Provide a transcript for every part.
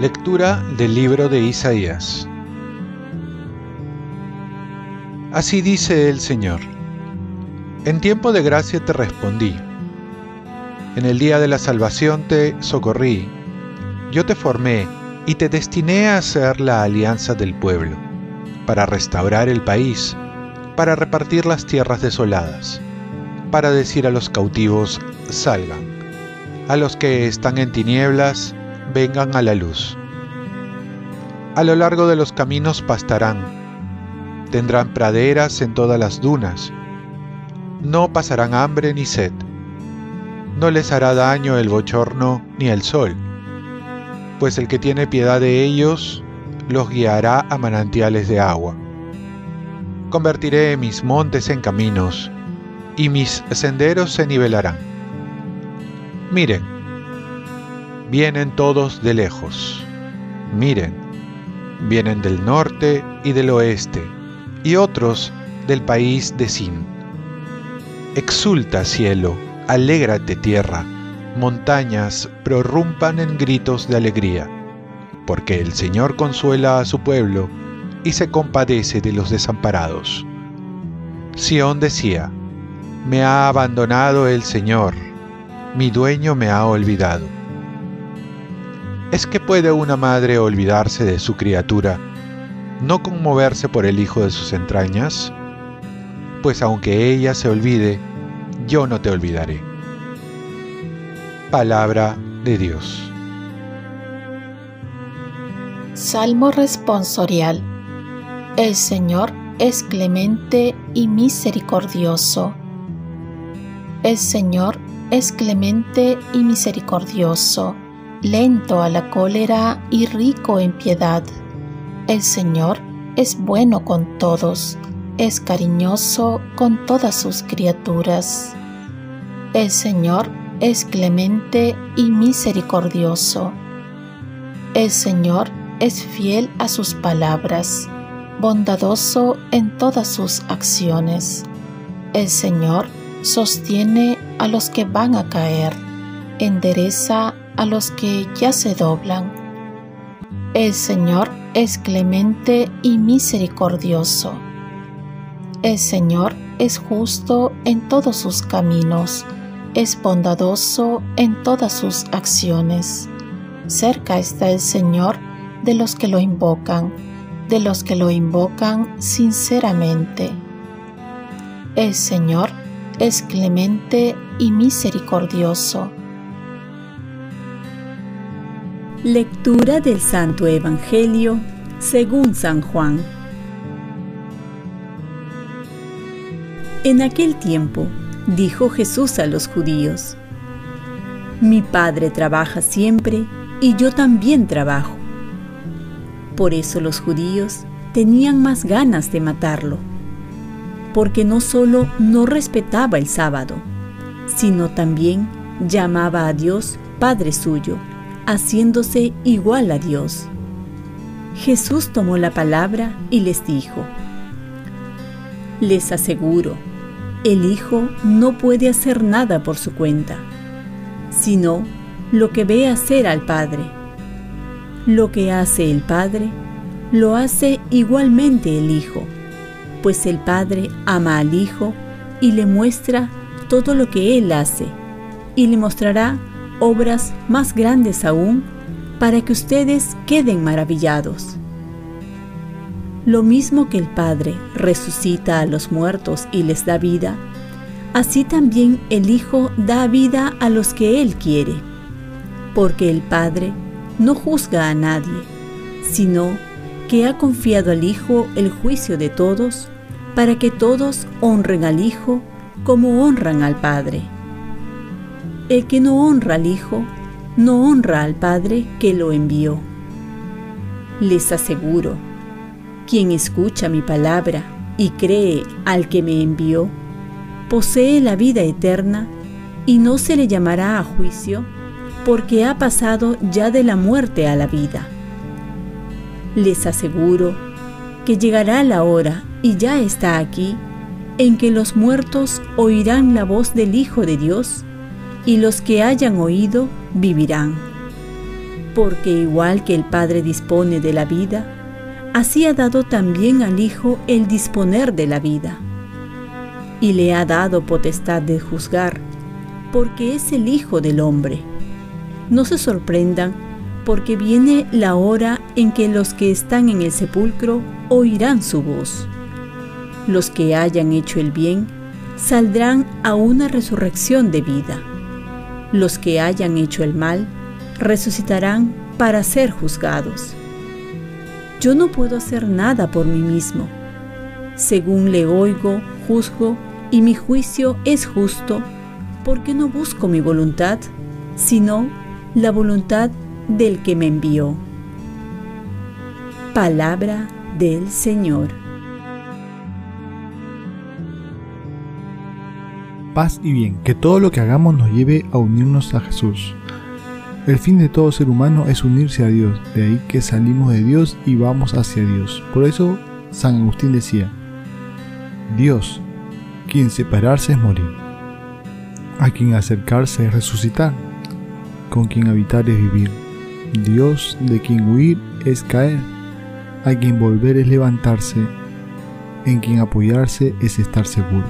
Lectura del libro de Isaías. Así dice el Señor. En tiempo de gracia te respondí. En el día de la salvación te socorrí. Yo te formé y te destiné a ser la alianza del pueblo, para restaurar el país, para repartir las tierras desoladas, para decir a los cautivos, salgan, a los que están en tinieblas, vengan a la luz. A lo largo de los caminos pastarán, tendrán praderas en todas las dunas, no pasarán hambre ni sed, no les hará daño el bochorno ni el sol, pues el que tiene piedad de ellos los guiará a manantiales de agua. Convertiré mis montes en caminos, y mis senderos se nivelarán. Miren, vienen todos de lejos. Miren, vienen del norte y del oeste, y otros del país de Sin. Exulta cielo, alégrate tierra, montañas prorrumpan en gritos de alegría, porque el Señor consuela a su pueblo y se compadece de los desamparados. Sión decía, me ha abandonado el Señor, mi dueño me ha olvidado. ¿Es que puede una madre olvidarse de su criatura, no conmoverse por el hijo de sus entrañas? Pues aunque ella se olvide, yo no te olvidaré. Palabra de Dios. Salmo responsorial. El Señor es clemente y misericordioso. El Señor es clemente y misericordioso lento a la cólera y rico en piedad. El Señor es bueno con todos, es cariñoso con todas sus criaturas. El Señor es clemente y misericordioso. El Señor es fiel a sus palabras, bondadoso en todas sus acciones. El Señor sostiene a los que van a caer, endereza a los que ya se doblan. El Señor es clemente y misericordioso. El Señor es justo en todos sus caminos, es bondadoso en todas sus acciones. Cerca está el Señor de los que lo invocan, de los que lo invocan sinceramente. El Señor es clemente y misericordioso Lectura del Santo Evangelio según San Juan. En aquel tiempo dijo Jesús a los judíos, Mi Padre trabaja siempre y yo también trabajo. Por eso los judíos tenían más ganas de matarlo, porque no solo no respetaba el sábado, sino también llamaba a Dios Padre suyo haciéndose igual a Dios. Jesús tomó la palabra y les dijo, Les aseguro, el Hijo no puede hacer nada por su cuenta, sino lo que ve hacer al Padre. Lo que hace el Padre, lo hace igualmente el Hijo, pues el Padre ama al Hijo y le muestra todo lo que Él hace, y le mostrará obras más grandes aún para que ustedes queden maravillados. Lo mismo que el Padre resucita a los muertos y les da vida, así también el Hijo da vida a los que Él quiere, porque el Padre no juzga a nadie, sino que ha confiado al Hijo el juicio de todos, para que todos honren al Hijo como honran al Padre. El que no honra al Hijo, no honra al Padre que lo envió. Les aseguro, quien escucha mi palabra y cree al que me envió, posee la vida eterna y no se le llamará a juicio, porque ha pasado ya de la muerte a la vida. Les aseguro que llegará la hora, y ya está aquí, en que los muertos oirán la voz del Hijo de Dios, y los que hayan oído vivirán. Porque igual que el Padre dispone de la vida, así ha dado también al Hijo el disponer de la vida. Y le ha dado potestad de juzgar, porque es el Hijo del hombre. No se sorprendan, porque viene la hora en que los que están en el sepulcro oirán su voz los que hayan hecho el bien saldrán a una resurrección de vida. Los que hayan hecho el mal resucitarán para ser juzgados. Yo no puedo hacer nada por mí mismo. Según le oigo, juzgo y mi juicio es justo, porque no busco mi voluntad, sino la voluntad del que me envió. Palabra del Señor. paz y bien, que todo lo que hagamos nos lleve a unirnos a Jesús. El fin de todo ser humano es unirse a Dios, de ahí que salimos de Dios y vamos hacia Dios. Por eso San Agustín decía, Dios, quien separarse es morir, a quien acercarse es resucitar, con quien habitar es vivir, Dios de quien huir es caer, a quien volver es levantarse, en quien apoyarse es estar seguro.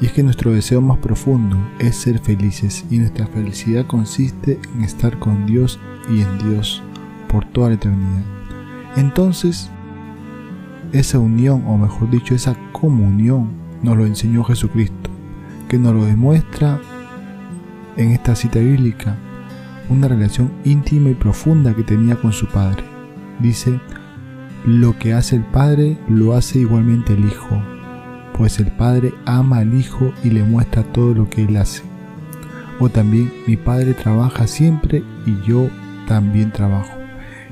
Y es que nuestro deseo más profundo es ser felices y nuestra felicidad consiste en estar con Dios y en Dios por toda la eternidad. Entonces, esa unión, o mejor dicho, esa comunión, nos lo enseñó Jesucristo, que nos lo demuestra en esta cita bíblica, una relación íntima y profunda que tenía con su Padre. Dice, lo que hace el Padre lo hace igualmente el Hijo, pues el Padre ama al Hijo y le muestra todo lo que Él hace. O también mi Padre trabaja siempre y yo también trabajo.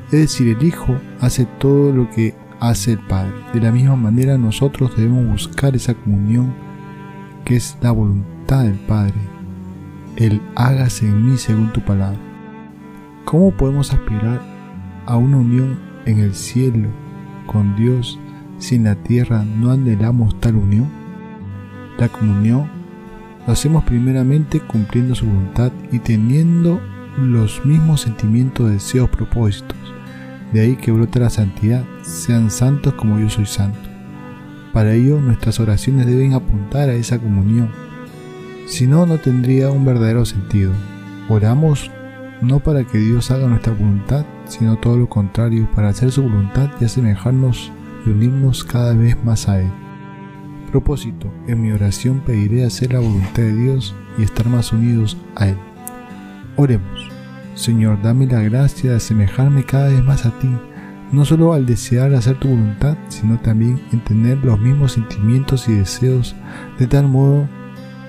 Es decir, el Hijo hace todo lo que hace el Padre. De la misma manera nosotros debemos buscar esa comunión que es la voluntad del Padre. El hágase en mí según tu palabra. ¿Cómo podemos aspirar a una unión en el cielo con Dios si en la tierra no anhelamos tal unión? La comunión lo hacemos primeramente cumpliendo su voluntad y teniendo los mismos sentimientos, deseos, propósitos. De ahí que brota la santidad, sean santos como yo soy santo. Para ello nuestras oraciones deben apuntar a esa comunión, si no, no tendría un verdadero sentido. Oramos no para que Dios haga nuestra voluntad, sino todo lo contrario, para hacer su voluntad y asemejarnos y unirnos cada vez más a Él. Propósito, en mi oración pediré hacer la voluntad de Dios y estar más unidos a Él. Oremos. Señor, dame la gracia de asemejarme cada vez más a ti, no solo al desear hacer tu voluntad, sino también en tener los mismos sentimientos y deseos, de tal modo